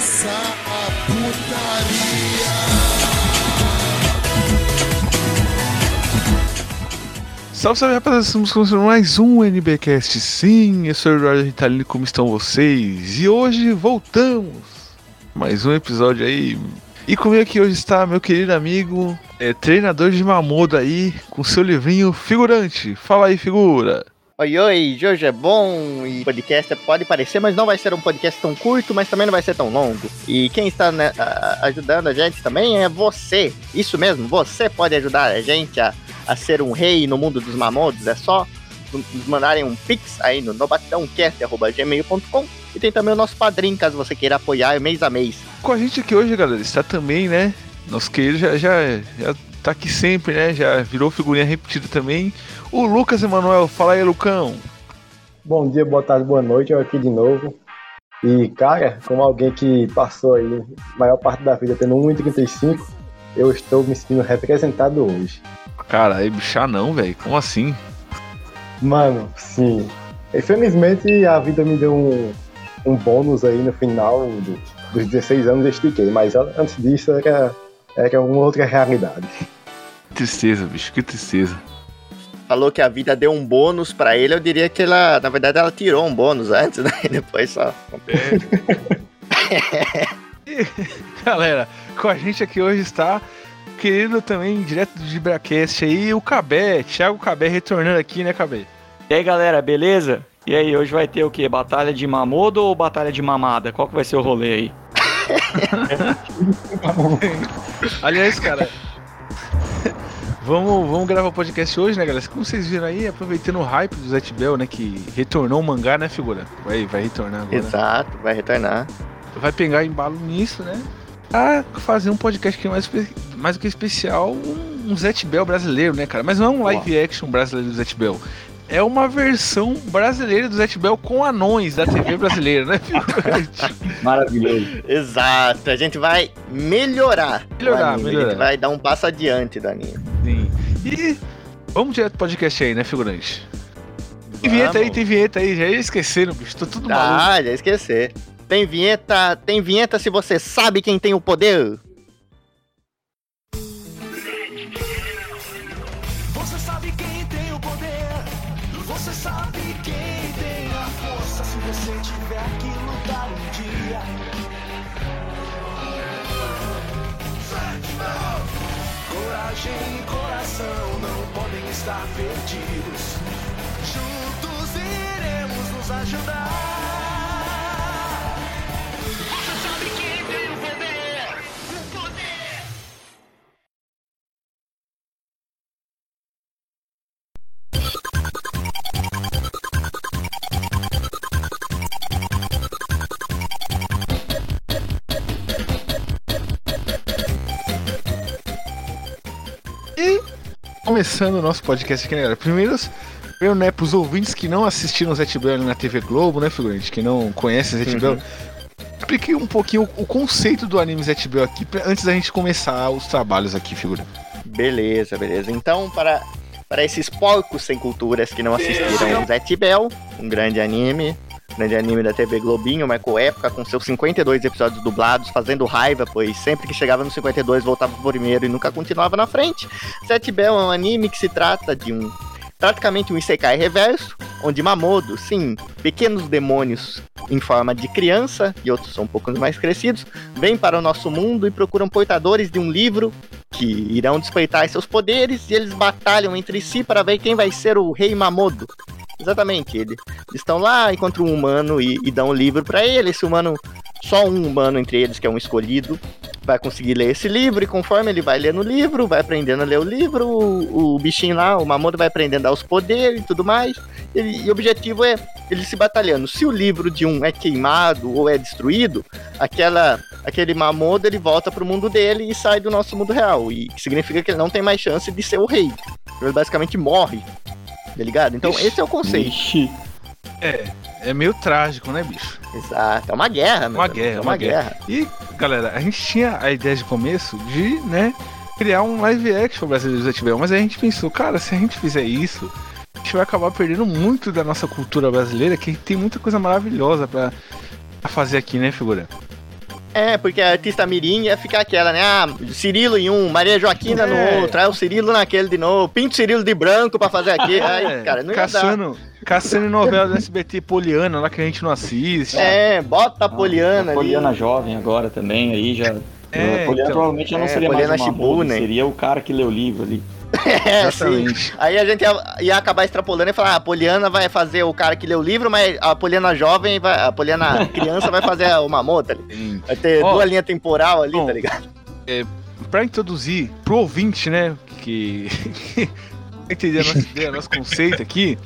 começar a putaria. Salve, salve rapaziada, estamos começando mais um NBcast. Sim, eu sou o Eduardo Ritalino, como estão vocês? E hoje voltamos. Mais um episódio aí. E comigo aqui hoje está meu querido amigo, é, treinador de Mamodo aí, com seu livrinho Figurante. Fala aí, figura. Oi, oi, hoje é bom e podcast pode parecer, mas não vai ser um podcast tão curto, mas também não vai ser tão longo. E quem está né, ajudando a gente também é você. Isso mesmo, você pode ajudar a gente a, a ser um rei no mundo dos mamodos. É só nos mandarem um pix aí no nobatãocast.gmail.com e tem também o nosso padrinho, caso você queira apoiar mês a mês. Com a gente aqui hoje, galera, está também, né? Nosso querido já, já, já tá aqui sempre, né? Já virou figurinha repetida também. O Lucas Emanuel, fala aí, Lucão. Bom dia, boa tarde, boa noite, eu aqui de novo. E, cara, como alguém que passou aí a maior parte da vida tendo 1,35, eu estou me sentindo representado hoje. Cara, aí bichar não, velho. Como assim? Mano, sim. Infelizmente a vida me deu um, um bônus aí no final do- dos 16 anos eu estiquei, mas an- antes disso era, era uma outra realidade. Que tristeza, bicho, que tristeza. Falou que a vida deu um bônus pra ele, eu diria que ela, na verdade, ela tirou um bônus antes, né? E depois só. E, galera, com a gente aqui hoje está querido também, direto do Gibracast aí, o Cabé, Thiago Cabé retornando aqui, né, Cabé? E aí galera, beleza? E aí, hoje vai ter o quê? Batalha de mamodo ou batalha de mamada? Qual que vai ser o rolê aí? Aliás, cara, vamos, vamos gravar o podcast hoje, né, galera? Como vocês viram aí, aproveitando o hype do Zet Bell, né, que retornou o mangá, né, figura? Vai, vai retornar agora. Exato, vai retornar. vai pegar embalo nisso, né? A fazer um podcast que é mais, mais do que especial, um, um Zet Bell brasileiro, né, cara? Mas não é um live action brasileiro do Zet Bell. É uma versão brasileira do Zet Bell com anões da TV brasileira, né, figurante? Maravilhoso. Exato, a gente vai melhorar. Melhorar, anime, A melhorar. gente vai dar um passo adiante anime. Sim. E vamos direto pro podcast aí, né, figurante? Tem vinheta aí, tem vinheta aí, já ia esquecendo, bicho, tô tudo maluco. Ah, já esquecer. Tem vinheta, tem vinheta se você sabe quem tem o poder. Começando o nosso podcast aqui, né, galera? Primeiro, eu, né, pros ouvintes que não assistiram o Zet Bell ali na TV Globo, né, figurante? Que não conhecem o Zet Uhum. Bell. Expliquei um pouquinho o, o conceito do anime Zet Bell aqui, pra- antes da gente começar os trabalhos aqui, figura. Beleza, beleza. Então, para, para esses porcos sem culturas que não assistiram Zet Bell, um grande anime, grande anime da TV Globinho, marcou época com seus 52 episódios dublados, fazendo raiva, pois sempre que chegava no 52 voltava pro primeiro e nunca continuava na frente. Zet Bell é um anime que se trata de um praticamente um isekai reverso, onde Mamodo, sim, pequenos demônios em forma de criança e outros são um pouco mais crescidos, vêm para o nosso mundo e procuram portadores de um livro que irão despertar seus poderes e eles batalham entre si para ver quem vai ser o rei Mamodo. Exatamente, ele- eles estão lá, encontram um humano e, e dão um livro para ele. Esse humano, só um humano entre eles, que é um escolhido, vai conseguir ler esse livro. E conforme ele vai lendo o livro, vai aprendendo a ler o livro, o, o bichinho lá, o Mamodo, vai aprendendo a dar os poderes e tudo mais. E o objetivo é ele se batalhando. Se o livro de um é queimado ou é destruído, aquela aquele Mamodo ele volta pro mundo dele e sai do nosso mundo real. E significa que ele não tem mais chance de ser o rei. Ele basicamente morre. Tá ligado? Então Ixi. esse é o conceito. Ixi. É, é meio trágico, né, bicho? Exato. É uma guerra, Uma amigo, guerra, É uma uma guerra. E, galera, a gente tinha a ideia de começo de, né, criar um live action brasileiro do Bell, mas a gente pensou, cara, se a gente fizer isso, a gente vai acabar perdendo muito da nossa cultura brasileira, que tem muita coisa maravilhosa pra fazer aqui, né, figura? É, porque a artista Mirim ia ficar aquela, né? Ah, Cirilo em um, Maria Joaquina É. no outro, aí o Cirilo naquele de novo, pinto Cirilo de branco pra fazer aqui. Aí, É, cara, não ia dar. caçando, caçando em novela do SBT Poliana, lá que a gente não assiste. É, bota a Poliana a ali. Poliana jovem agora também, aí já. É, Poliana então. provavelmente já não É, seria Poliana mais uma Shibu, né? seria o cara que lê o livro ali. É, sim. Exatamente. Aí a gente ia, ia acabar extrapolando e falar, ah, a Poliana vai fazer o cara que lê o livro, mas a Poliana jovem, vai, a Poliana criança vai fazer ali. Sim. Vai ter Ó, duas linhas temporal ali, bom, tá ligado? Pra introduzir pro ouvinte, né, que entender ideia, nosso conceito aqui,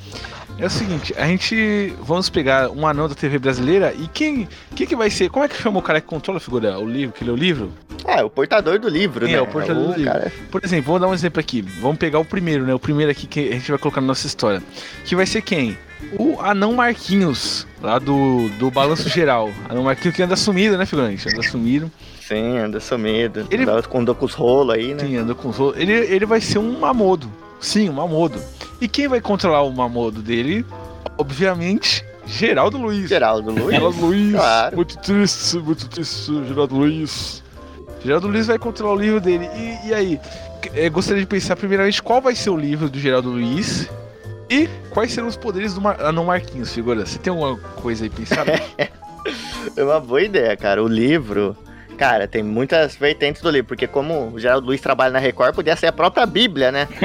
é o seguinte, a gente vamos pegar um anão da TV brasileira e quem, quem que vai ser, como é que chama o cara que controla a figura, o livro, que lê o livro? É, o portador do livro, É, né? o portador do livro. cara- Por exemplo, vamos dar um exemplo aqui. Vamos pegar o primeiro, né? O primeiro aqui que a gente vai colocar na nossa história. Que vai ser quem? O Anão Marquinhos, lá do, do Balanço Geral. Anão Marquinhos que anda sumido, né, figurante? Anda sumido. Sim, anda sumido. Ele-. Andou com os rolos aí, né? Sim, anda com os outros. Ele, ele vai ser um Mamodo. Sim, um Mamodo. E quem vai controlar o Mamodo dele? Obviamente, Geraldo Luiz. Geraldo Luiz. Geraldo Luiz. Claro. Muito triste, muito triste, Geraldo Luiz. Geraldo Luiz vai controlar o livro dele. E, e aí? eh, gostaria de pensar primeiramente qual vai ser o livro do Geraldo Luiz e quais serão os poderes do Mar Anão Marquinhos, figura. Você tem alguma coisa aí pensada? É uma boa ideia, cara. O livro. Cara, tem muitas vertentes do livro, porque como o Geraldo Luiz trabalha na Record, podia ser a própria Bíblia, né?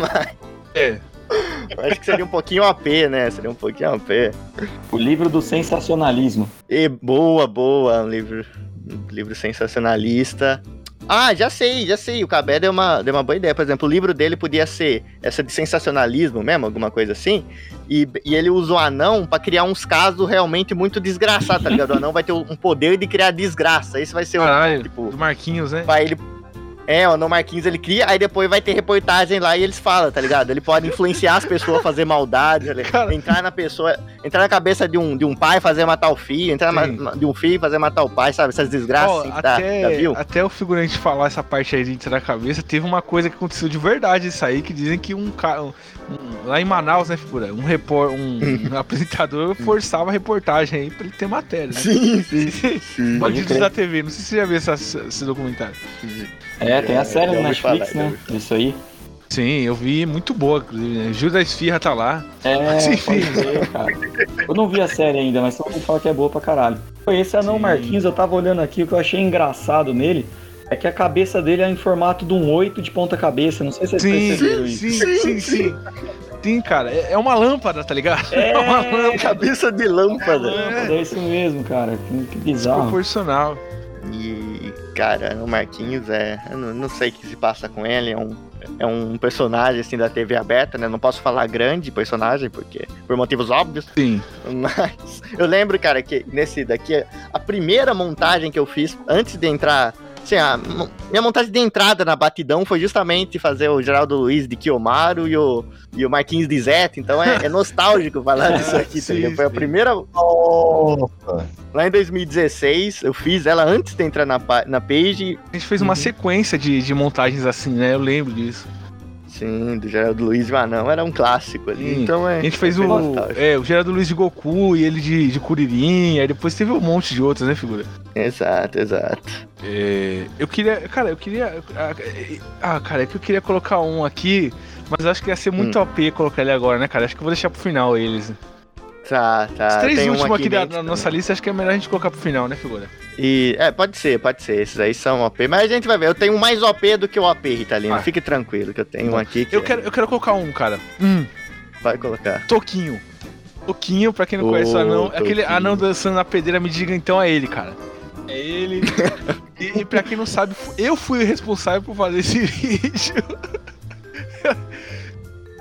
Mas é. Eu acho que seria um pouquinho AP, né? Seria um pouquinho AP. O livro do sensacionalismo. E boa, boa, um livro, um livro sensacionalista. Ah, já sei, já sei. O Cabé deu uma, deu uma boa ideia. Por exemplo, o livro dele podia ser essa de sensacionalismo mesmo, alguma coisa assim. E, e ele usa o anão pra criar uns casos realmente muito desgraçados, tá ligado? O anão vai ter um poder de criar desgraça. Esse vai ser o. Caralho, tipo, do Marquinhos, né? Vai ele. É, o Anão Marquinhos ele cria, aí depois vai ter reportagem lá e eles falam, tá ligado? Ele pode influenciar as pessoas a fazer maldade, tá ligado? Cara. entrar na pessoa, entrar na cabeça de um, de um pai fazer matar o filho, entrar na, Sim. de um filho e fazer matar o pai, sabe? Essas desgraças Ó, assim que tá, até, já viu? até o figurante falar essa parte aí de entrar na cabeça, teve uma coisa que aconteceu de verdade isso aí, que dizem que um cara. um- lá em Manaus, né, figura? Um, repor, um, um apresentador forçava a reportagem aí pra ele ter matéria. Né? Sim, sim, sim. Pode Bandidos da TV, não sei se você já viu essa- esse documentário. É, tem a série já no Netflix, falar, né? Isso aí. Sim, eu vi, muito boa, inclusive. Né? Gil da Esfirra tá lá. É, Sim. pode ver, cara. Eu não vi a série ainda, mas todo mundo fala que é boa pra caralho. Pô, Esse anão Sim. Marquinhos, eu tava olhando aqui, o que eu achei engraçado nele é que a cabeça dele é em formato de um oito de ponta cabeça. Não sei se vocês Sim, perceberam sim, isso. sim, sim, sim. Sim, cara, é é uma lâmpada, tá ligado? É, uma lâmpada Cabeça de lâmpada. lâmpada, é isso mesmo, cara. Que, que bizarro. proporcional. E, cara, o Marquinhos é. Eu não, não sei o que se passa com ele. É um, é um personagem assim da TV aberta, né? Não posso falar grande personagem, porque. Por motivos óbvios. Sim. Mas eu lembro, cara, que nesse daqui, a primeira montagem que eu fiz antes de entrar. Assim, a minha montagem de entrada na batidão foi justamente fazer o Geraldo Luiz de Kiyomaru e o, e o Marquinhos de Zete. Então é, é nostálgico falar disso aqui, tá Sim, ligado? Foi a primeira. Nossa. Lá em 2016, eu fiz ela antes de entrar na, na page. A gente fez uma sequência de, de montagens assim, né? Eu lembro disso. Sim, do Geraldo Luiz e o Anão, era um clássico ali. Sim. Então é. A gente fez é o. É, o Gerardo Luiz de Goku e ele de, de Kuririn, aí depois teve um monte de outros, né, figura? Exato, exato. É, eu queria. Cara, eu queria. Ah, cara, é que eu queria colocar um aqui, mas acho que ia ser muito Hum. OP colocar ele agora, né, cara? Acho que eu vou deixar pro final eles. Tá, tá. Os três tem um últimos aqui da, na nossa lista, acho que é melhor a gente colocar pro final, né, figura? E, é, pode ser, pode ser. Esses aí são OP. Mas a gente vai ver. Eu tenho um mais OP do que o OP, Ritalino. Ah. Fique tranquilo, que eu tenho um aqui que Eu quero, eu quero colocar um, cara. Hum, vai colocar. Toquinho. Toquinho, pra quem não Ô, conhece o anão, aquele Toquinho. anão dançando na pedreira, me diga então é ele, cara. É ele. e, e pra quem não sabe, eu fui o responsável por fazer esse vídeo.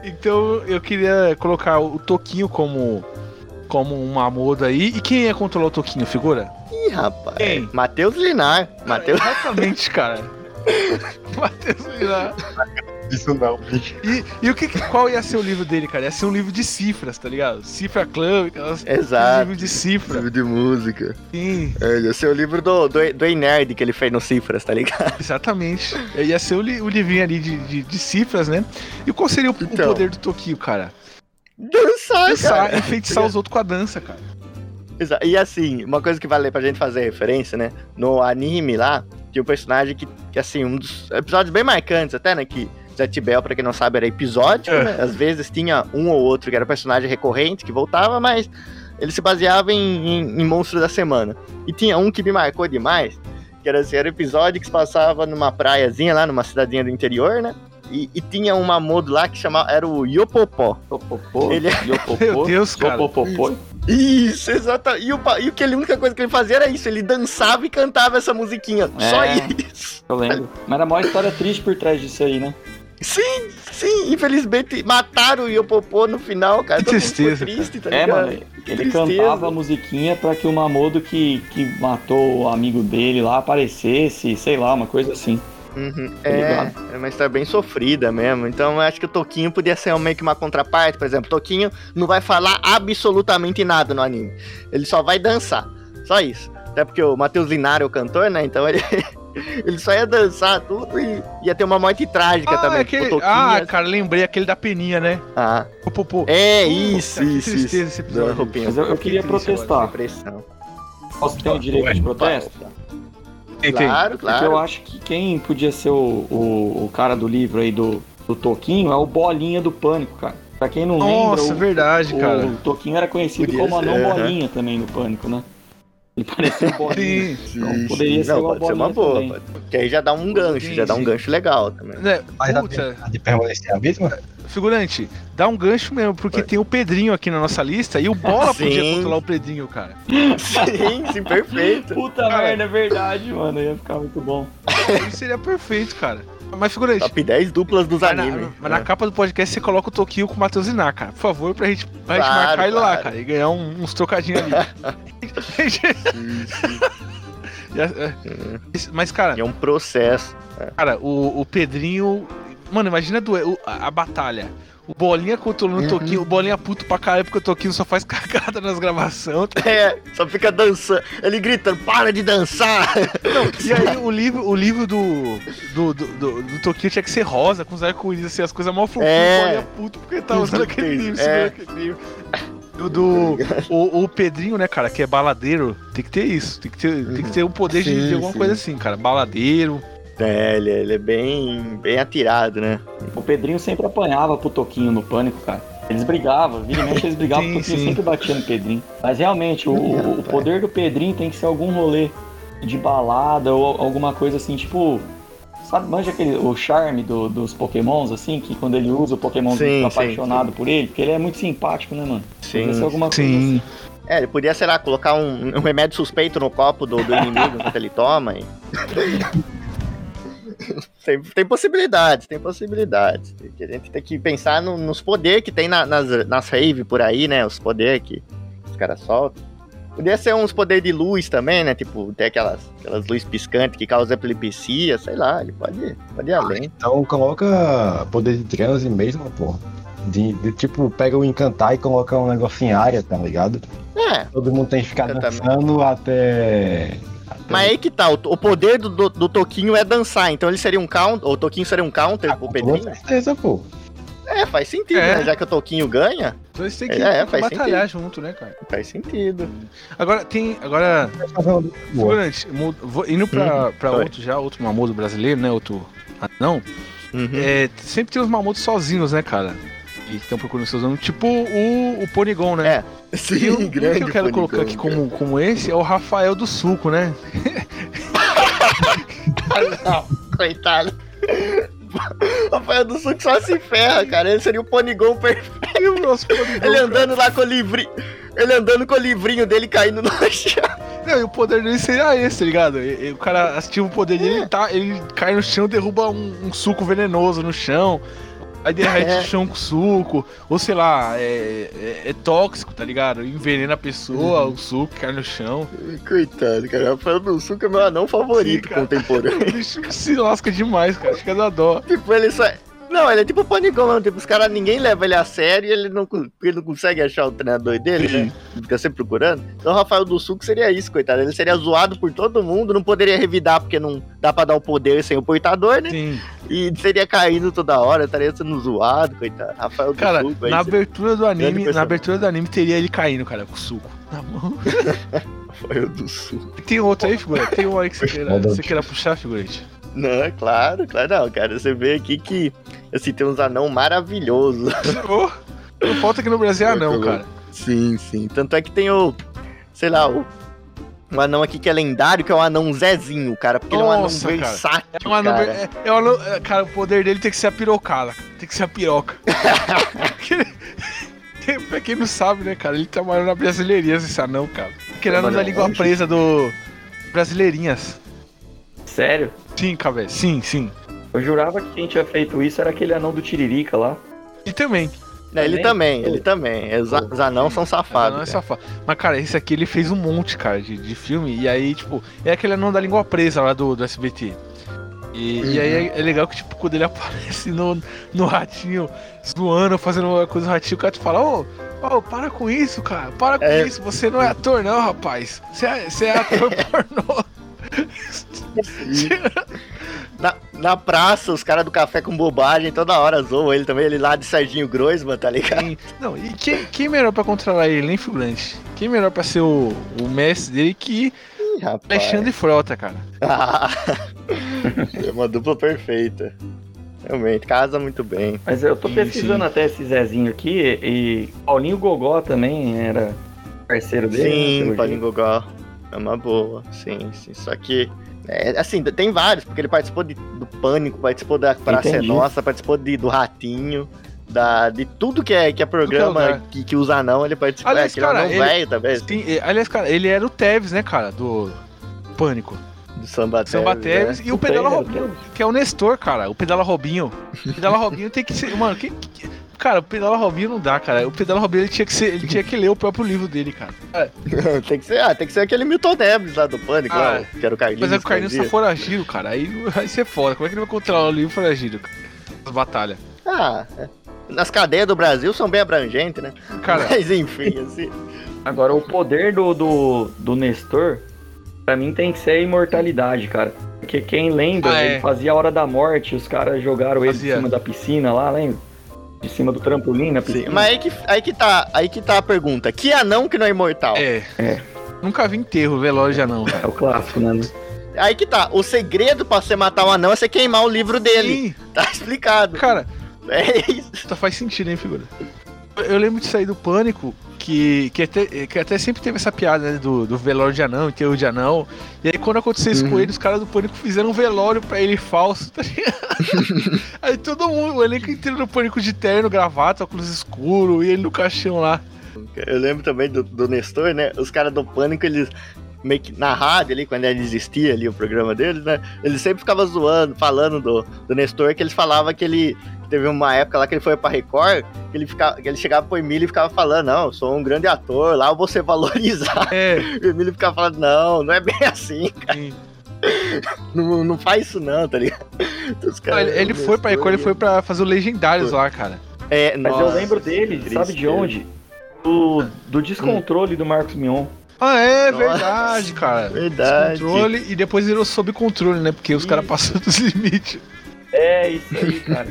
então eu queria colocar o Toquinho como, como um mamodo aí. E quem ia controlar o Toquinho, figura? Ih, rapaz. Quem? Matheus Linar. Matheus. Exatamente, cara. Matheus Vilar. Isso não, bicho. E, e o que, qual ia ser o livro dele, cara? Ia ser um livro de cifras, tá ligado? Cifra Club, aquelas. Exato. Livro de cifra. Livro de música. Sim, É, ia ser o livro do, do, do Ei Nerd que ele fez no Cifras, tá ligado? exatamente. Ia ser o, li- o livrinho ali de, de, de cifras, né? E qual seria o, o Então. poder do Toquinho, cara? Dançar, Dançar, cara. enfeitiçar os outros com a dança, cara. E assim, uma coisa que vale pra gente fazer referência, né? No anime lá, tinha um personagem que, que assim, um dos episódios bem marcantes até, né? Que Zet Bell, pra quem não sabe, era episódico, É. né? Às vezes tinha um ou outro que era personagem recorrente que voltava, mas ele se baseava em, em, em monstro da semana. E tinha um que me marcou demais, que era, assim, era um episódio que se passava numa praiazinha lá, numa cidadezinha do interior, né? E, e tinha um mamudo lá que chamava, era o Yopopó. Ele- Yopopô, Meu Deus, cara. Isso, exatamente. E, o, e que ele, a única coisa que ele fazia era isso, ele dançava e cantava essa musiquinha. Só É. isso. Eu lembro. Mas era a maior história triste por trás disso aí, né? Sim, sim, infelizmente mataram o Yopopô no final, cara. Que Todo mundo ficou tristeza, triste, tá É, mano, ele Tristeza. cantava a musiquinha pra que o Mamodo que, que matou o amigo dele lá aparecesse, sei lá, uma coisa assim. Uhum, Tá É, é uma história bem sofrida mesmo. Então eu acho que o Toquinho podia ser meio que uma contraparte. Por exemplo, Toquinho não vai falar absolutamente nada no anime. Ele só vai dançar. Só isso. Até porque o Matheus Linaro é o cantor, né? Então ele, ele só ia dançar tudo e ia ter uma morte trágica Ah, também. aquele... O Toquinho ah, cara, lembrei aquele da peninha, né? Ah, Pô, pô, pô. é Puta, isso, que isso, tristeza isso. esse episódio. Mas eu, eu queria protestar. Posso ter o direito de protesto? Tem, tem. Claro, Porque eu claro. acho que quem podia ser o, o, o cara do livro aí do, do Toquinho é o Bolinha do Pânico, cara. Pra quem não Nossa, lembra, o, verdade, o, cara. Toquinho era conhecido Podia como Anão aham. Bolinha também no Pânico, né? Ele parecia um Bolinha. Sim. Então, poderia ser Não, pode ser uma boa. também. pode- Porque aí já dá um gancho, Sim, já dá um sim. gancho legal também. Né, Mas a puta, de, a de permanecer a mesma? Figurante, dá um gancho mesmo, porque tem o Pedrinho aqui na nossa lista e o Bola Sim. podia controlar o Pedrinho, cara. Sim, sim, perfeito. Puta Cara. merda, é verdade, mano. Ia ficar muito bom. Isso seria perfeito, cara. Mas, figurante, Top 10 duplas dos mas na, animes. mas na né? capa do podcast você coloca o Toquinho com o Matheus Iná, cara. Por favor, pra gente, pra gente Claro, marcar ele lá, claro. cara, e ganhar um- uns trocadinhos ali. E, é, Mas, cara, É um processo. cara, o, o Pedrinho. Mano, imagina a, a, batalha. O Bolinha controlando o Toquinho, o Bolinha puto pra caralho porque o Toquinho só faz cagada nas gravações. É, só fica dançando. Ele gritando, para de dançar! E aí o livro, o livro do, do, do, do, do Toquinho tinha que ser rosa, com os arco-íris, assim, as coisas mal fofinhas, É. o Bolinha puto porque ele tá usando aquele livro, É. aquele livro. O do. O, o Pedrinho, né, cara, que é baladeiro, tem que ter isso. Tem que ter, tem que ter o poder de, Sim, de alguma sim. coisa assim, cara. Baladeiro. É, ele, ele é bem, bem atirado, né? O Pedrinho sempre apanhava pro Toquinho no Pânico, cara. Eles brigavam, vira e mexe eles brigavam, Sim, o Toquinho sim. sempre batia no Pedrinho. Mas realmente, o, o- o poder do Pedrinho tem que ser algum rolê de balada ou alguma coisa assim, tipo. Sabe, manja aquele, o charme do- dos pokémons, assim, que quando ele usa o pokémon Sim, fica sim, apaixonado por ele, porque ele é muito simpático, né, mano? Podia ser Sim. alguma coisa Sim. É, ele podia, sei lá, colocar um, um remédio suspeito no copo do, do inimigo enquanto ele toma. E... tem, tem possibilidades, tem possibilidades. A gente tem que pensar no- nos poderes que tem na- nas, nas rave por aí, né? Os poderes que os caras soltam. Podia ser uns poderes de luz também, né? Tipo, ter aquelas, aquelas luzes piscantes que causam epilepsia, sei lá, ele pode, pode ir além. Então coloca poder de transe mesmo, pô. De, de, tipo, pega o encantar e coloca um negócio em área, tá ligado? É, Todo mundo tem que ficar dançando até. Até- mas aí que tá, o, o poder do, do, do Toquinho é dançar, então ele seria um counter, o Toquinho seria um counter pro Com Pedrinho? certeza, pô. É, faz sentido, É. né? Já que o Toquinho ganha, Então eles têm que, É, tem que faz batalhar junto, né, cara? faz sentido. Agora, tem. Agora, figurante, indo pra, pra Oi. outro já, outro mamudo brasileiro, né? Outro. Não. Uhum. É, sempre tem os mamudos sozinhos, né, cara? Que estão procurando seus nomes. Tipo o, o Ponigon, né? É. Sim, E o um que grande eu quero colocar aqui cara. como, como esse é o Rafael do Suco, né? Não, coitado. Rafael do Suco só se ferra, cara. Ele seria o Ponigon perfeito. E o nosso Ponigon, Ele andando lá com o livrinho. Ele andando com o livrinho dele caindo no chão. Não, e o poder dele seria esse, tá ligado? E- e o cara ativa o poder dele, ele, tá, ele cai no chão, derruba um, um suco venenoso no chão. Aí derrete É. chão com suco. Ou sei lá, é, é- é tóxico, tá ligado? Envenena a pessoa, Uhum. o suco cai no chão. Coitado, cara. Rafael do Suco é meu anão favorito Sim, contemporâneo. O bicho se lasca demais, cara. Fica da dó. tipo, ele só. Não, ele é tipo panicão mesmo. Tipo, os caras, ninguém leva ele a sério e ele não, ele não consegue achar o treinador dele, né? Fica sempre procurando. Então o Rafael do Sul que seria isso, coitado. Ele seria zoado por todo mundo, não poderia revidar porque não dá pra dar o poder sem o portador, né? Sim. E seria caindo toda hora, estaria sendo zoado, coitado. Rafael do Cara, Sul, vai na abertura do anime, na abertura do anime teria ele caindo, cara, com suco na mão. Rafael do Sul. Tem outro aí, figura? Tem um aí que você queira, você queira puxar, figurante? Não, é claro, claro não, cara. Você vê aqui que, assim, tem uns anão maravilhosos. Oh, não falta aqui no Brasil anão, cara. Sim, sim. Tanto é que tem o, sei lá, o, um anão aqui que é lendário, que é o anão Zezinho, cara. Porque Nossa, ele é um anão cara. versátil, É um anão, cara. é, é um anão- é, cara, o poder dele tem que ser a pirocada. Tem que ser a piroca. Pra quem não sabe, né, cara, ele trabalhou na Brasileirinhas, esse anão, cara. Que ele é anão da língua presa do Brasileirinhas. Sério? Sim, cabé, sim, sim. Eu jurava que quem tinha feito isso era aquele anão do Tiririca lá. E também. Não, ele também, ele também. Os, os anãos são Não safados. é cara. safado. Mas, cara, esse aqui ele fez um monte, cara, de, de filme. E aí, tipo, é aquele anão da língua presa lá do, do SBT. E, e aí é, é legal que, tipo, quando ele aparece no, no ratinho, zoando, fazendo uma coisa do ratinho, o cara te fala, ô, ô, para com isso, cara, para com É. isso, você não é ator, não, rapaz. Você é, você é ator pornô. Na, na praça, os caras do café com bobagem toda hora zoam ele também. Ele lá de Serginho Groisman, tá ligado? Quem- não, e quem, quem melhor pra controlar ele, hein, figurante? Quem melhor pra ser o, o mestre dele que Ih, rapaz. Alexandre Frota, cara. Ah, é uma dupla perfeita. Realmente, casa muito bem. Mas eu tô Sim, pesquisando sim. até esse Zezinho aqui e Paulinho Gogó também era parceiro dele. né, Sim, Paulinho. Gogó. É uma boa, sim, sim. Só que, é, assim, tem vários, porque ele participou de- do Pânico, participou da Praça é Entendi. Nossa, participou de, do Ratinho, da, de tudo que é, que é programa lugar. que, que usa não, ele participou. Aliás, é, aquele cara, anão ele- velho também, Sim, e- aliás, cara, ele era o Tevez, né, cara, do Pânico. do Samba Teves. Samba né? Tevez e o Pedala Tem, Robinho, que é o Nestor, cara. O Pedala Robinho. O Pedala Robinho tem que ser. Mano, que, que- cara, o Pedala Robinho não dá, cara. O Pedala Robinho ele tinha que ser. Ele tinha que ler o próprio livro dele, cara. tem, que ser, ah, tem que ser aquele Milton Neves lá do Pânico, Ah, lá, que era o Carlinhos. Mas é que o Carlinhos tá foragido, cara. Aí vai ser foda. Como é que ele vai controlar o livro foragido? cara? As batalhas. Ah, é. nas cadeias do Brasil são bem abrangentes, né? Cara, Mas enfim, assim. Agora, o poder do, do, do Nestor, pra mim tem que ser a imortalidade, cara. Porque quem lembra, Ah, é. ele fazia a hora da morte, os caras jogaram ele Fazia. de cima da piscina lá, lembra? De cima do trampolim na Sim, piscina. mas aí que, aí, que tá, aí que tá a pergunta. Que anão que não é imortal? é. É. Nunca vi enterro, velório já não. É o clássico, né? Aí que tá. O segredo pra você matar o anão é você queimar o livro dele. Sim, Tá explicado. cara, É isso. Tá, faz sentido, hein, figura? Eu lembro de sair do Pânico, que, que, até, que até sempre teve essa piada, né, do, do velório de anão, enterro de anão. E aí quando aconteceu isso com Uhum. ele, os caras do Pânico fizeram um velório pra ele falso, tá ligado? aí todo mundo, o elenco inteiro do Pânico de terno, gravata, óculos escuro, e ele no caixão lá. Eu lembro também do, do Nestor, né? Os caras do Pânico, eles meio que na rádio ali, quando ele existia ali o programa deles, né? Eles sempre ficavam zoando, falando do, do Nestor, que eles falavam que ele. Teve uma época lá que ele foi pra Record, que ele, ficava, que ele chegava pro Emílio e ficava falando, não, eu sou um grande ator, lá eu vou ser valorizado. É, E o Emílio ficava falando, não, não é bem assim, sim. não, não faz isso não, tá ligado? Os Não, caras- ele, ele foi pra Record, ele foi pra fazer o Legendários lá, cara. É, Mas nossa, eu lembro dele, que sabe de onde? Do, do descontrole do Marcos Mion. Ah, é Nossa, verdade, cara. Verdade. Controle e depois virou sob controle, né? Porque os caras passaram dos limites. É, isso aí, cara.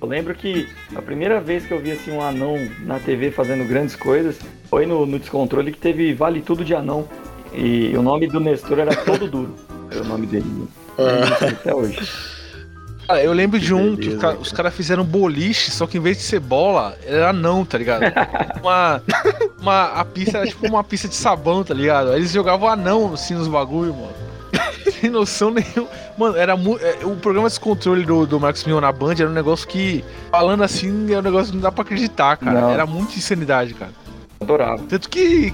Eu lembro que a primeira vez que eu vi assim um anão na TV fazendo grandes coisas foi no, no descontrole que teve Vale Tudo de Anão. E o nome do Nestor era Todo Duro. Era o nome dele. Ah. Até hoje. Cara, eu lembro de um que beleza, os ca- cara. os caras fizeram boliche, só que em vez de ser bola, era não, tá ligado? Uma, uma, a pista era tipo uma pista de sabão, tá ligado? Aí eles jogavam anão assim nos bagulho, mano. Sem noção nenhuma. Mano, era muito. O programa Descontrole do, do Marcos Mion na Band era um negócio que, falando assim, é um negócio que não dá pra acreditar, cara. Não. Era muita insanidade, cara. Adorava. Tanto que,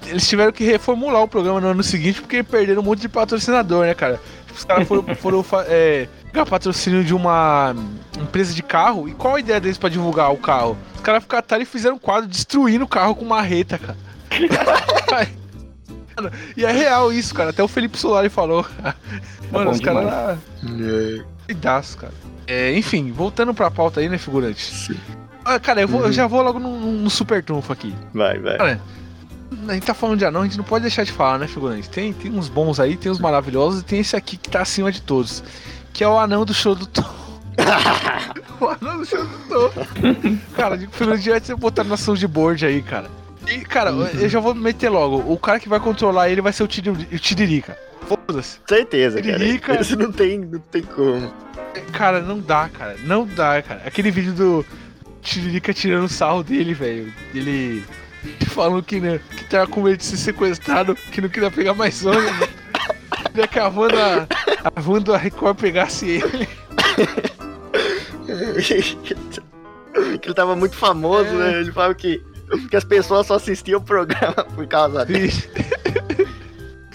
que eles tiveram que reformular o programa no ano seguinte porque perderam um monte de patrocinador, né, cara? Tipo, Os caras foram, foram é, pegar patrocínio de uma empresa de carro. E qual a ideia deles pra divulgar o carro? Os caras ficaram e fizeram um quadro destruindo o carro com marreta, cara. Mano, e é real isso, cara. Até o Felipe Solari falou. Mano, bom os caras. demais. É. Doidaço, cara. É, enfim, voltando pra pauta aí, né, figurante? Ah, cara, eu, vou- eu Uhum. já vou logo no, no super trunfo aqui. Vai, vai. Cara, a gente tá falando de anão, a gente não pode deixar de falar, né, figurante? Tem, tem uns bons aí, tem uns maravilhosos e tem esse aqui que tá acima de todos. Que é o anão do show do Tom. o anão do show do Tom. cara, de figurante você botar na de board aí, cara. E, cara, eu já vou meter logo. O cara que vai controlar ele vai ser o Tiriri- o Tiririca. Foda-se. Certeza, cara. Tiririca. Isso não tem, não tem como. Cara, não dá, cara. Não dá, cara. Aquele vídeo do Tiririca tirando sarro dele, velho. Ele falando que, né, que tava com medo de ser sequestrado, que não queria pegar mais ônibus. Queria que a Wanda, a Wanda Record pegasse ele. que ele tava muito famoso, É. né? Ele falava que, que as pessoas só assistiam o programa por causa dele.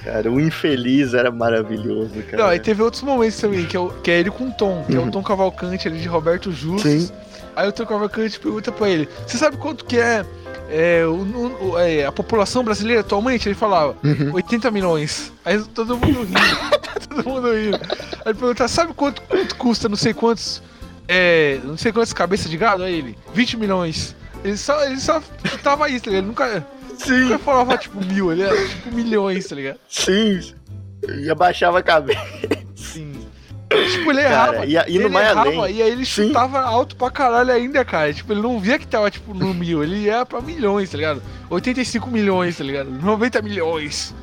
Cara, o infeliz era maravilhoso, cara. Não, aí teve outros momentos também, que é, o- que é ele com o Tom, que é o Tom Cavalcante ali de Roberto Justus. Sim. Aí o Tom Cavalcante pergunta pra ele: Você sabe quanto que é, é, o- o- é, a população brasileira atualmente? Ele falava: Uhum. 80 milhões. Aí todo mundo rindo. todo mundo rindo. Aí ele pergunta: Sabe quanto, quanto custa não sei quantos. É, não sei quantas cabeças de gado? Aí ele: 20 milhões. Ele só, ele só chutava isso, tá ligado? Ele nunca, Sim, nunca falava tipo mil, ele era tipo milhões, tá ligado? sim. E abaixava a cabeça. Sim. Tipo, ele errava. Cara, e, a- e ele mais errava, além. e aí ele Sim. chutava alto pra caralho ainda, cara. Tipo, ele não via que tava, tipo, no mil. Ele ia pra milhões, tá ligado? 85 milhões, tá ligado? 90 milhões.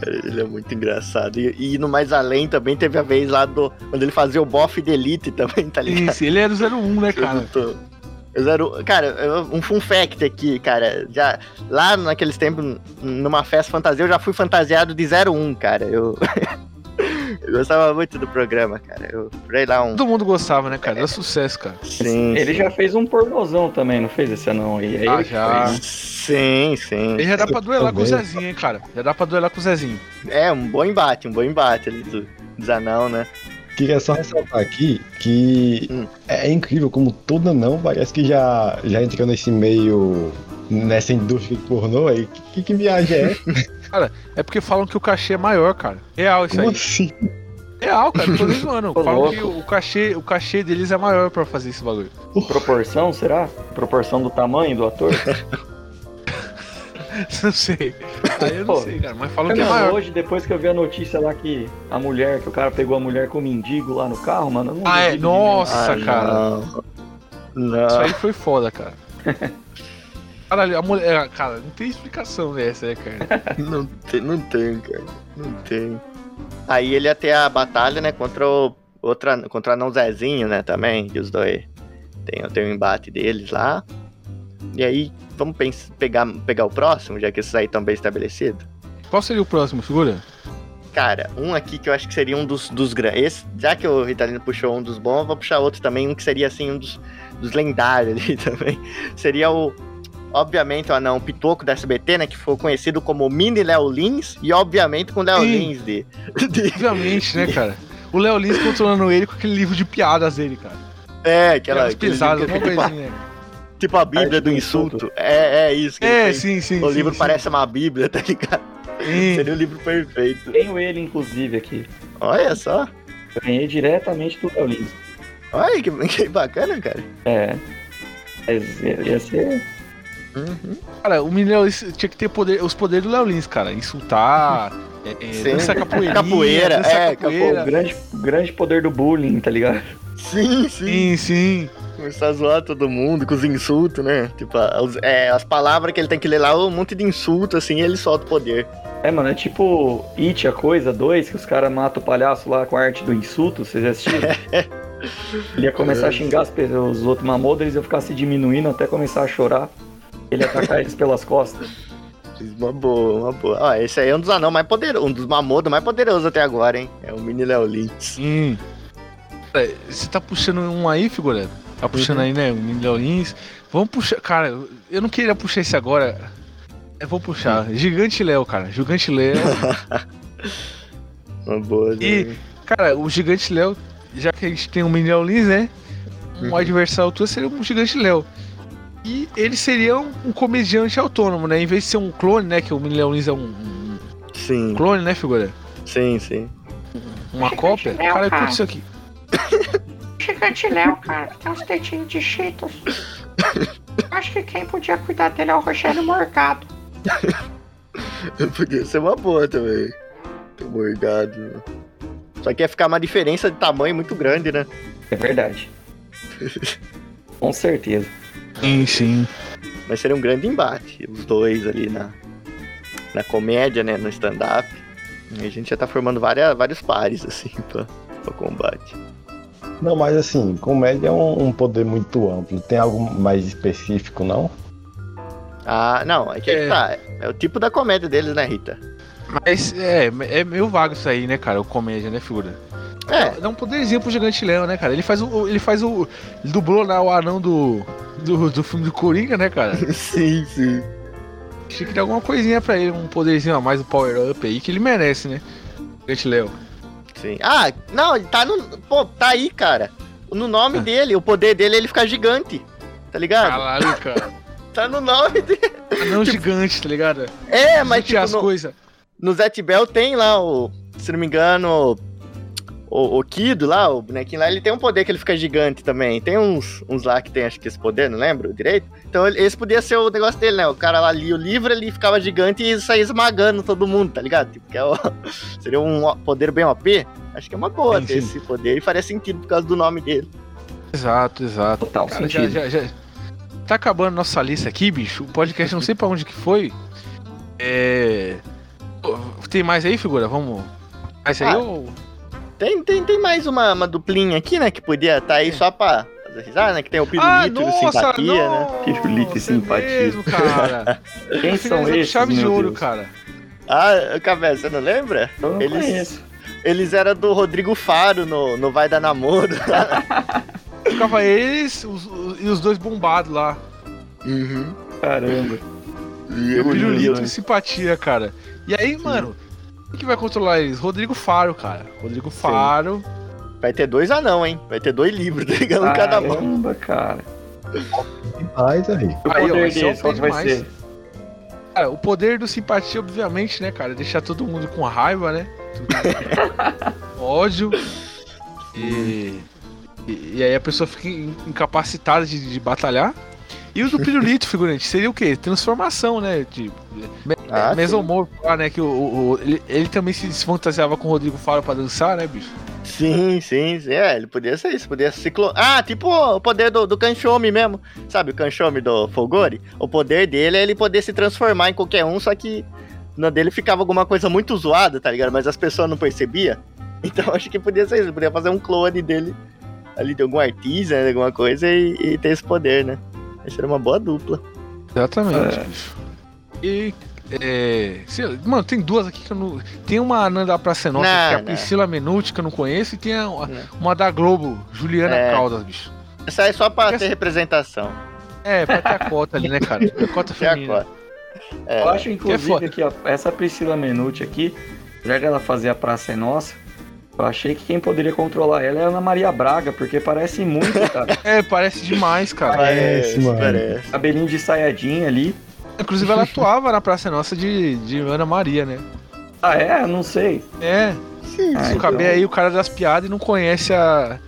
Cara, ele é muito engraçado. E, e no mais além também teve a vez lá do. Quando ele fazia o bofe de elite também, tá ligado? Isso, ele era o 01, né, cara? Tô- eu zero- Cara, um fun fact aqui, cara. Já, lá naqueles tempos, numa festa fantasia, eu já fui fantasiado de 01, cara. Eu, eu gostava muito do programa, cara. Eu furei lá um. Todo mundo gostava, né, cara? Era sucesso, cara. Sim, Ele sim. já fez um pornozão também, não fez esse anão aí? É Ah, já. fez. Sim, sim. Ele já dá pra duelar com o. Zezinho, hein, cara? Já dá pra duelar com o Zezinho. É, um bom embate, um bom embate ali do, dos anão, né? Queria só ressaltar aqui que Hum. é incrível como todo não parece que já, já entrou nesse meio, nessa indústria de pornô aí. Que, que viagem é essa? É porque falam que o cachê é maior, cara. Real isso Como aí. assim? Real, cara. Tô nem zoando. Falam que o cachê, o cachê deles é maior pra fazer esse bagulho. Proporção, será? Proporção do tamanho do ator? Não sei. Aí eu não Pô. sei, cara. Mas falam que é maior. hoje, depois que eu vi a notícia lá que a mulher, que o cara pegou a mulher com o mendigo lá no carro, mano, eu não Ah, é? Nossa, Ah, cara. Não. Não. Isso aí foi foda, cara. Caralho, a mulher. Cara, não tem explicação dessa, né, cara? Não tem, não tem, cara. Não tem. Aí ele ia ter a batalha, né, contra o outra, contra o Anão Zezinho, né, também, que os dois tem, tem um embate deles lá. E aí, vamos pens- pegar, pegar o próximo, já que esses aí estão bem estabelecidos? Qual seria o próximo, figura? Cara, um aqui que eu acho que seria um dos, dos grandes. Já que o Ritalino puxou um dos bons, eu vou puxar outro também, um que seria assim, um dos, dos lendários ali também. Seria o. Obviamente, o anão Pitoco da SBT, né? Que foi conhecido como Mini Léo Lins, e obviamente com o Léo. Lins de, de- Obviamente, né, cara? O Léo Lins controlando ele com aquele livro de piadas dele, cara. É, aquela. Piadas pesadas, uma tipo, coisinha. Tipo a Bíblia Arte do insulto. insulto. É, é isso que É, sim, sim. O sim, livro sim. parece uma Bíblia, tá ligado? Sim. Seria o livro perfeito. Tenho ele, inclusive, aqui. Olha só. Ganhei diretamente do Léo Lins. Olha que, que bacana, cara. É. Mas ia ia ser. Uhum. Cara, o Lins tinha que ter poder, os poderes do Léo Lins, cara. Insultar, é, é, Sim. dançar capoeira. Capoeira, é, O capoeira. grande, o grande poder do bullying, tá ligado? Sim, sim. Sim, sim. Começar a zoar todo mundo com os insultos, né? Tipo, as, é, as palavras que ele tem que ler lá, um monte de insulto, assim, e ele solta o poder. É, mano, é tipo It, a coisa 2, que os caras matam o palhaço lá com a arte do insulto, vocês já assistiram? Ele ia começar a xingar as pessoas, os outros mamodos, eles iam ficar se diminuindo até começar a chorar. Ele ia atacar eles pelas costas. Uma boa, uma boa. Ó, esse aí é um dos anão mais poderosos, um dos mamodos mais poderosos até agora, hein? É o Mini Léo Lins. Sim. Cara, Você tá puxando um aí, figura? Tá puxando Uhum. aí, né? O Lins. Vamos puxar. Cara, eu não queria puxar esse agora. Eu vou puxar. Gigante Léo, cara. Gigante Léo. Uma boa. E- né? Cara, o Gigante Léo, já que a gente tem o Mini Léo Lins, né? Um Uhum. adversário altura seria um Gigante Léo. E ele seria um, um comediante autônomo, né? Em vez de ser um clone, né? Que o Léo Lins é um, um Sim, clone, né, figura? sim, sim. Uma cópia. Cara, curte isso aqui. gigante Léo, cara, que tem uns tetinhos de cheetos. Acho que quem podia cuidar dele é o Rogério Morgado. Podia ser uma boa também. Morgado. Só que ia ficar uma diferença de tamanho muito grande, né? É verdade. Com certeza. Sim, sim. Mas seria um grande embate. Os dois ali na, na comédia, né? No stand-up. E a gente já tá formando várias, vários pares, assim, pra, pra combate. Não, mas assim, comédia é um, um poder muito amplo. Tem algo mais específico, não? Ah, não, é que É. tá. É o tipo da comédia deles, né, Rita? Mas é, é meio vago isso aí, né, cara? O comédia, né, figura? É, Dá um poderzinho pro Gigante Léo, né, cara? Ele faz o. Ele faz o. Ele dublou lá o anão do. Do, do filme do Coringa, né, cara? sim, sim. Tinha que dar alguma coisinha pra ele, um poderzinho a mais, um power up aí, que ele merece, né? Gigante Léo. Sim. Ah, não, ele tá no. Pô, tá aí, cara. No nome Ah. dele, o poder dele é ele ficar gigante. Tá ligado? Caralho, cara. Tá no nome dele. Anão gigante, tá ligado? É, mas Tinha tipo, as no, coisas. no Zet Bell tem lá o. Se não me engano. O, o Kido lá, o bonequinho lá, ele tem um poder que ele fica gigante também. Tem uns, uns lá que tem, acho que esse poder, não lembro direito. Então ele- esse podia ser o negócio dele, né? O cara lá lia o livro, ele ficava gigante e saía esmagando todo mundo, tá ligado? Tipo, que é o- seria um poder bem OP. Acho que é uma boa ter esse poder e faria sentido por causa do nome dele. Exato, exato. Total Cara, já, sentido. já, já- Tá acabando nossa lista aqui, bicho. O podcast não sei pra onde que foi. É. Tem mais aí, figura? Vamos. Mais aí Ah, ou. Tem, tem, tem mais uma, uma duplinha aqui, né? Que podia estar aí só pra fazer risada, né? Que tem o Pirulito e o Simpatia, né? Pirulito e é simpatia. mesmo, cara. Quem são esses, Chave de meu ouro, Deus? cara. Ah, Cabé, você não lembra? Eu não Eles- conheço. Eles eram do Rodrigo Faro no, no Vai Dar Namoro. Ficava eles os- os- e os dois bombados lá. Uhum. Caramba. E o Pirulito e simpatia, cara. E aí, mano, quem que vai controlar eles? Rodrigo Faro, cara. Rodrigo Faro. Vai ter dois anão, hein? Vai ter dois livros, tá ligado? Um cada mão. Caramba, cara. Demais aí. O Aí, ó, poder esse é vai ser? Cara, o poder do simpatia, obviamente, né, cara? Deixar todo mundo com raiva, né? Tudo- ódio. E, e, e aí a pessoa fica in- incapacitada de, de batalhar. E o do pirulito, figurante, seria o quê? Transformação, né? De, Ah, mesomorfo lá, né? Que o, o- o- ele, ele também se fantasiava com o Rodrigo Faro pra dançar, né, bicho? Sim, sim, sim. É, ele podia ser isso, podia ser ciclo... Ah, tipo o poder do, do Kanchomi mesmo. Sabe o Kanchomi do Fogori? O poder dele é ele poder se transformar em qualquer um, só que no dele ficava alguma coisa muito zoada, tá ligado? Mas as pessoas não percebiam. Então acho que podia ser isso, podia fazer um clone dele ali de algum artista, né, de alguma coisa e, e ter esse poder, né? Que era uma boa dupla. Exatamente, É. bicho. E. É, mano, tem duas aqui que eu não. Tem uma Anã da Praça Nossa, Não, que é a não. Priscila Menuti, que eu não conheço, e tem a- uma, da Globo, Juliana É. Caldas, bicho. Isso aí é só pra Essa- ter representação. É, pra ter a cota ali, né, cara? A cota Que é feminina. agora. É, Eu acho, inclusive, que ó, essa Priscila Menuti aqui, apesar dela fazer a Praça é Nossa, eu achei que quem poderia controlar ela é a Ana Maria Braga, porque parece muito, cara. É, parece demais, cara. parece, Parece, mano. parece. Cabelinho de saiadinha ali. Inclusive, ela atuava na Praça Nossa de, de Ana Maria, né? Ah, é? Não sei. É, Sim, Ah, se então- caber aí o cara das piadas e não conhece a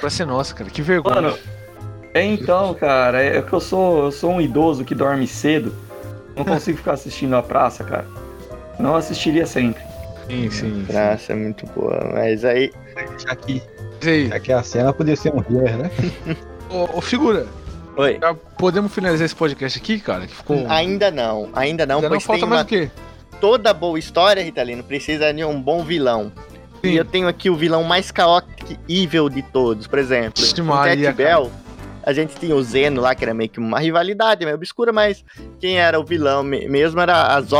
Praça Nossa, cara. Que vergonha. Mano, é então, cara, é que eu sou, eu sou um idoso que dorme cedo. Não consigo ficar assistindo a praça, cara. Não assistiria sempre. sim, sim. Praça é muito boa, mas aí. Já que a cena podia ser um River, né? ô, ô, figura, Oi. já podemos finalizar esse podcast aqui, cara? Que ficou. Ainda não, ainda não, Ainda não falta mais uma o quê? toda boa história, Ritalino, precisa de um bom vilão. Sim. E eu tenho aqui o vilão mais caótico e evil de todos. Por exemplo, Maria, Bell, a gente tinha o Zeno lá, que era meio que uma rivalidade meio obscura, mas quem era o vilão me- mesmo era as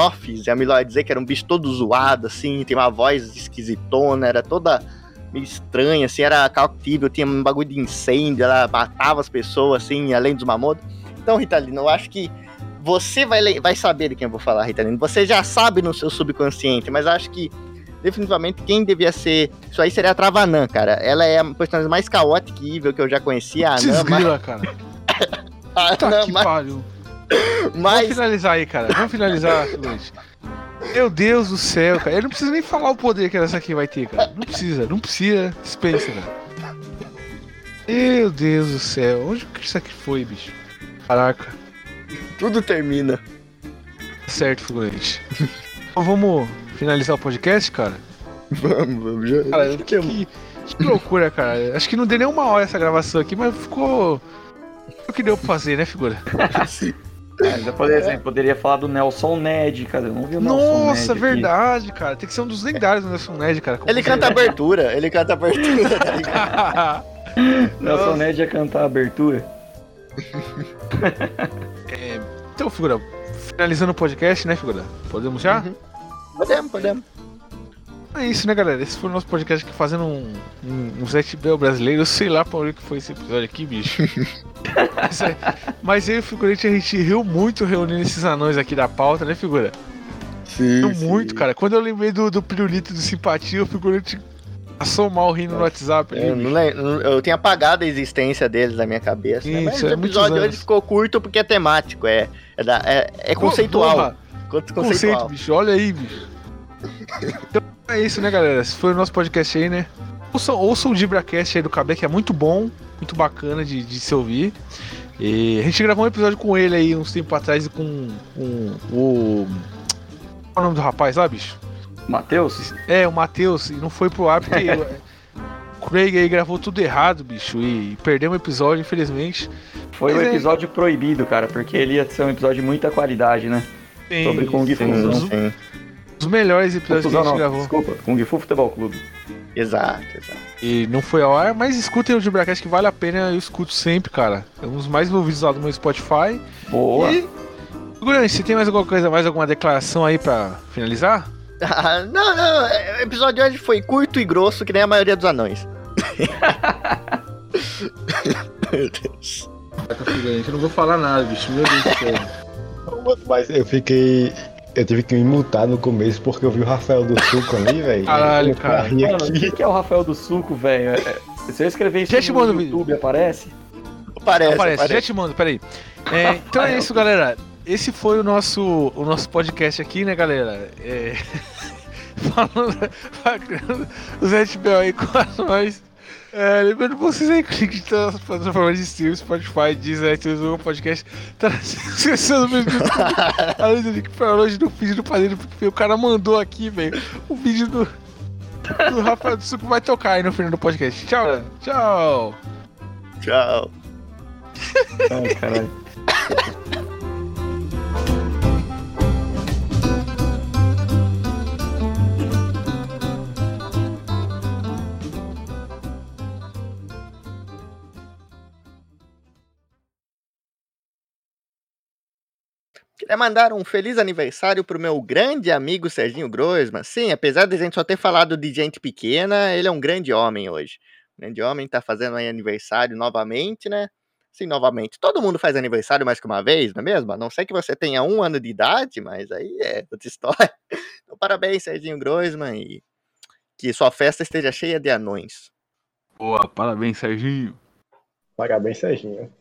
a Miló ia dizer que era um bicho todo zoado, assim, tem uma voz esquisitona, era toda meio estranha, assim, era caótico, tinha um bagulho de incêndio, ela matava as pessoas, assim, além dos mamodos. Então, Ritalino, eu acho que você vai, vai saber de quem eu vou falar, Ritalino. Você já sabe no seu subconsciente, mas acho que definitivamente quem devia ser. Isso aí seria a Travanã, cara. Ela é a personagem mais caótica e evil que eu já conhecia. A Anã, mas, cara. a Tá Anã, que mas, pariu. Vamos mas finalizar aí, cara. Vamos finalizar, figurante. Meu Deus do céu, cara. Eu não preciso nem falar o poder que essa aqui vai ter, cara. Não precisa, não precisa. Dispensa, cara. Meu Deus do céu, onde que isso aqui foi, bicho? Caraca, Tudo termina. tá certo, figurante. então vamos finalizar o podcast, cara? Vamos, vamos. Já, Cara, que, que, que loucura, cara. Acho que não deu nem uma hora essa gravação aqui, mas ficou. O que deu pra fazer, né, figura? É, ainda poderia, assim, poderia falar do Nelson Ned, cara. Eu não vi o Nelson Nossa, Ned aqui. verdade, cara. Tem que ser um dos lendários do Nelson Ned, cara. Ele canta abertura, ele canta abertura, tá ligado? Nelson Nossa. Ned ia cantar a abertura. Então, figura, finalizando o podcast, né, figura? Podemos já? Uhum. Podemos, podemos. É isso, né, galera? Esse foi o nosso podcast aqui fazendo um, um, um Zé Bel brasileiro. Eu sei lá pra onde que foi esse episódio aqui, bicho. mas, é- mas eu e o figurante a gente riu muito reunindo esses anões aqui da pauta, né, figura? Sim. Riu muito, cara. Quando eu lembrei do, do pirulito do simpatia, o figurante passou mal rindo no WhatsApp. ali, Eu, tinha apagado a existência deles da minha cabeça. né? Mas Isso, o é muitos episódio hoje ficou curto porque é temático, é, é, da- é- é conceitual. Porra, Con- Conceito, conceitual. bicho. Olha aí, bicho. É isso, né, galera? Esse foi o nosso podcast aí, né? Ouçam, ouçam o DibraCast aí do Cabé, que é muito bom, muito bacana de, de se ouvir. E a gente gravou um episódio com ele aí uns tempos atrás com, com o. Qual é o nome do rapaz lá, bicho? Matheus? É, o Matheus, e não foi pro ar porque o Craig aí gravou tudo errado, bicho, e perdeu um episódio, infelizmente. Foi Mas é- episódio proibido, cara, porque ele ia ser um episódio de muita qualidade, né? Sobre Kung Fu. Sim, Fusão. sim. Os melhores episódios que a Confusão gente não, gravou. desculpa. Kung Fu Futebol Clube. Exato, exato. E não foi ao ar, mas escutem o Dibracast que vale a pena, eu escuto sempre, cara. É um dos mais ouvidos lá do meu Spotify. Boa. E. Grande, você tem mais alguma coisa, mais alguma declaração aí pra finalizar? Ah, não, não, é, o episódio de hoje foi curto e grosso, que nem a maioria dos anões. Meu Deus. Eu não vou falar nada, bicho. Meu Deus do céu. Mas eu fiquei. Eu tive que me mutar no começo porque eu vi o Rafael do Suco ali, velho. Caralho, Eu cara. Mano, o que que é o Rafael do Suco, velho? É- é- Se eu escrever isso Já te no mando o YouTube, aparece? Parece, Aparece, parece. já te mando, peraí. É, então é isso, galera. Esse foi o nosso, o nosso podcast aqui, né, galera? É... Falando, criando o Zé Bel aí com nós. É, lembrando vocês aí, clique em todas as plataformas de stream, Spotify, Deezer, iTunes, Google Podcast. Tá na descrição do vídeo do YouTube. Além do link pra hoje no vídeo do Padrinho, porque o cara mandou aqui, velho, o vídeo do, do Rafael do Suco vai tocar aí no final do podcast. Tchau, tchau. Tchau. Ai, caralho. Queria mandar um feliz aniversário pro meu grande amigo Serginho Groisman. Sim, apesar de a gente só ter falado de gente pequena, ele é um grande homem hoje. Um grande homem, tá fazendo aí aniversário novamente, né? Sim, novamente. Todo mundo faz aniversário mais que uma vez, não é mesmo? A não ser que você tenha um ano de idade, mas aí é outra história. Então, parabéns, Serginho Groisman, e que sua festa esteja cheia de anões. Boa, parabéns, Serginho. Parabéns, Serginho.